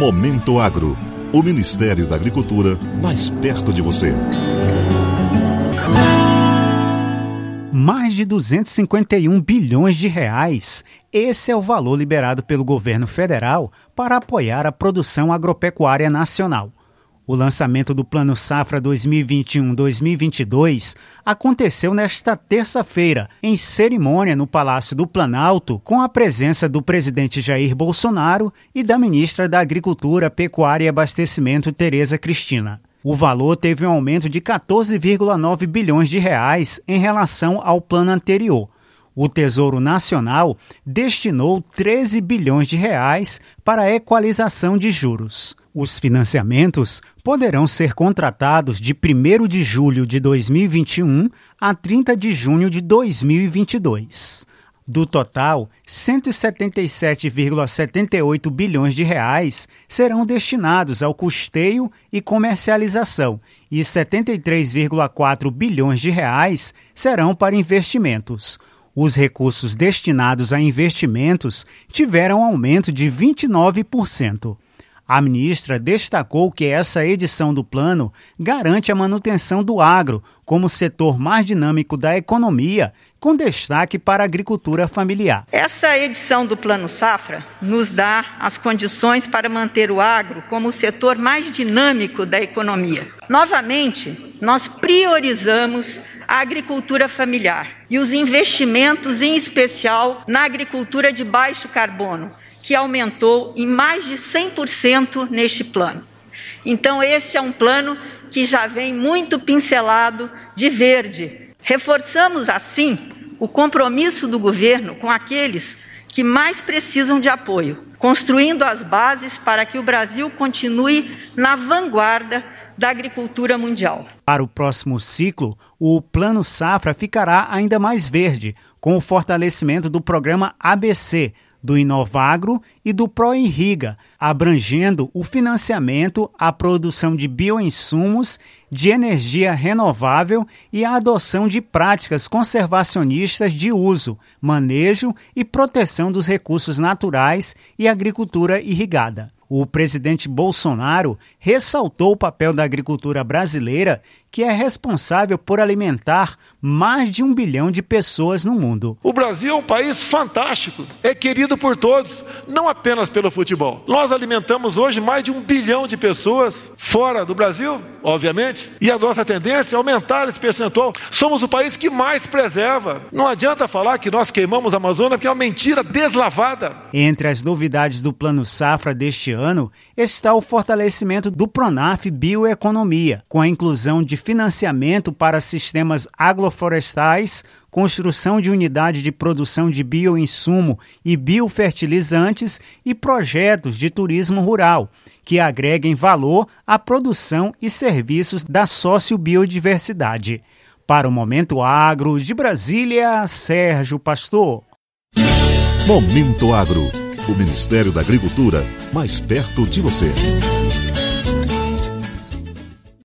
Momento Agro. O Ministério da Agricultura mais perto de você. Mais de 251 bilhões de reais. Esse é o valor liberado pelo governo federal para apoiar a produção agropecuária nacional. O lançamento do Plano Safra 2021-2022 aconteceu nesta terça-feira, em cerimônia no Palácio do Planalto, com a presença do presidente Jair Bolsonaro e da ministra da Agricultura, Pecuária e Abastecimento, Tereza Cristina. O valor teve um aumento de 14,9 bilhões de reais em relação ao plano anterior. O Tesouro Nacional destinou 13 bilhões de reais para a equalização de juros. Os financiamentos poderão ser contratados de 1 de julho de 2021 a 30 de junho de 2022. Do total, 177,78 bilhões de reais serão destinados ao custeio e comercialização e 73,4 bilhões de reais serão para investimentos. Os recursos destinados a investimentos tiveram aumento de 29%. A ministra destacou que essa edição do plano garante a manutenção do agro como setor mais dinâmico da economia, com destaque para a agricultura familiar. Essa edição do Plano Safra nos dá as condições para manter o agro como o setor mais dinâmico da economia. Novamente, nós priorizamos a agricultura familiar e os investimentos, em especial na agricultura de baixo carbono, que aumentou em mais de 100% neste plano. Então, este é um plano que já vem muito pincelado de verde. Reforçamos, assim, o compromisso do governo com aqueles que mais precisam de apoio, construindo as bases para que o Brasil continue na vanguarda da agricultura mundial. Para o próximo ciclo, o Plano Safra ficará ainda mais verde, com o fortalecimento do programa ABC do Inovagro e do Proirriga, abrangendo o financiamento, a produção de bioinsumos, de energia renovável e a adoção de práticas conservacionistas de uso, manejo e proteção dos recursos naturais e agricultura irrigada. O presidente Bolsonaro ressaltou o papel da agricultura brasileira que é responsável por alimentar mais de um bilhão de pessoas no mundo. O Brasil é um país fantástico, é querido por todos, não apenas pelo futebol. Nós alimentamos hoje mais de um bilhão de pessoas fora do Brasil, obviamente, e a nossa tendência é aumentar esse percentual. Somos o país que mais preserva. Não adianta falar que nós queimamos a Amazônia, porque é uma mentira deslavada. Entre as novidades do Plano Safra deste ano está o fortalecimento do Pronaf Bioeconomia, com a inclusão de financiamento para sistemas agroflorestais, construção de unidade de produção de bioinsumo e biofertilizantes e projetos de turismo rural, que agreguem valor à produção e serviços da sociobiodiversidade. Para o Momento Agro de Brasília, Sérgio Pastor. Momento Agro. O Ministério da Agricultura mais perto de você.